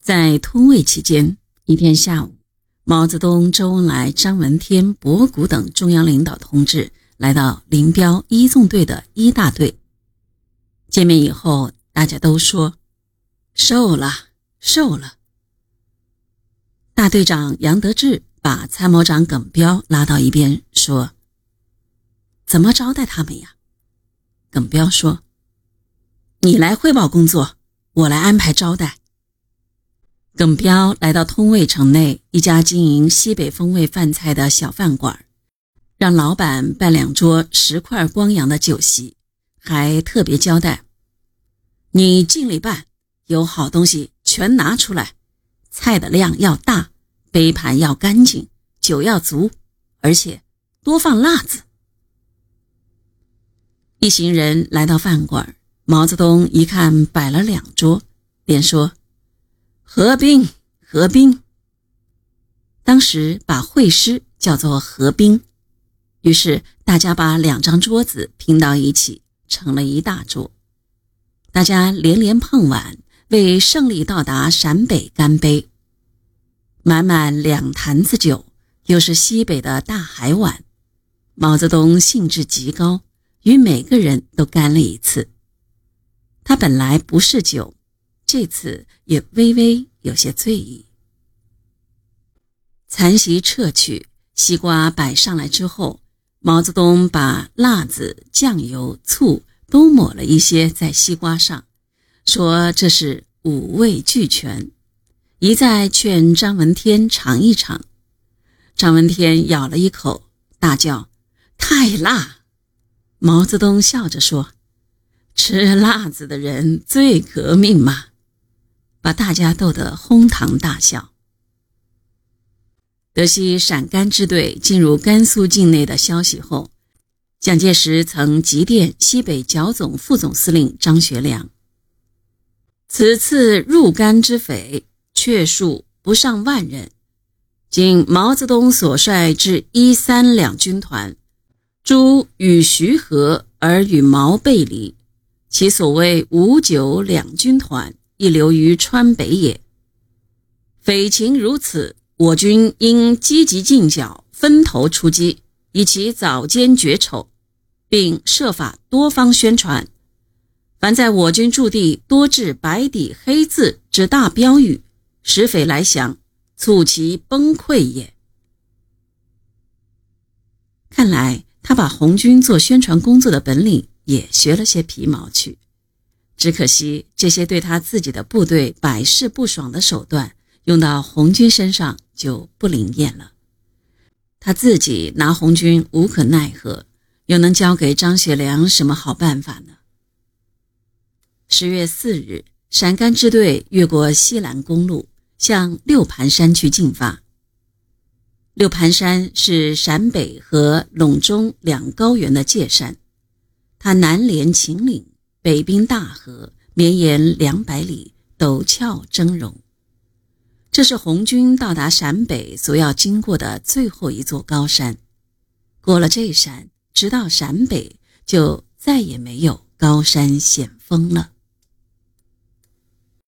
在通渭期间，一天下午，毛泽东、周恩来、张闻天、博古等中央领导同志来到林彪一纵队的一大队。见面以后，大家都说：“瘦了，瘦了。”大队长杨得志把参谋长耿彪拉到一边说：“怎么招待他们呀？”耿彪说：“你来汇报工作，我来安排招待。”耿彪来到通渭城内一家经营西北风味饭菜的小饭馆，让老板办两桌十块光洋的酒席，还特别交代：“你尽力办，有好东西全拿出来。”菜的量要大，杯盘要干净，酒要足，而且多放辣子。一行人来到饭馆，毛泽东一看摆了两桌，便说：“合兵，合兵。”当时把会师叫做合兵，于是大家把两张桌子拼到一起，成了一大桌，大家连连碰碗。为胜利到达陕北干杯！满满两坛子酒，又是西北的大海碗。毛泽东兴致极高，与每个人都干了一次。他本来不是酒，这次也微微有些醉意。残席撤去，西瓜摆上来之后，毛泽东把辣子、酱油、醋都抹了一些在西瓜上。说这是五味俱全，一再劝张闻天尝一尝。张闻天咬了一口，大叫：“太辣！”毛泽东笑着说：“吃辣子的人最革命嘛！”把大家逗得哄堂大笑。得悉陕甘支队进入甘肃境内的消息后，蒋介石曾急电西北剿总副总司令张学良。此次入甘之匪，确数不上万人。仅毛泽东所率至一三两军团，诸与徐和而与毛背离，其所谓五九两军团亦流于川北也。匪情如此，我军应积极进剿，分头出击，以其早歼绝丑，并设法多方宣传。凡在我军驻地多置白底黑字之大标语，使匪来降，促其崩溃也。看来他把红军做宣传工作的本领也学了些皮毛去，只可惜这些对他自己的部队百试不爽的手段，用到红军身上就不灵验了。他自己拿红军无可奈何，又能交给张学良什么好办法呢？十月四日，陕甘支队越过西兰公路，向六盘山区进发。六盘山是陕北和陇中两高原的界山，它南连秦岭，北滨大河，绵延两百里，陡峭峥嵘。这是红军到达陕北所要经过的最后一座高山。过了这山，直到陕北，就再也没有高山险峰了。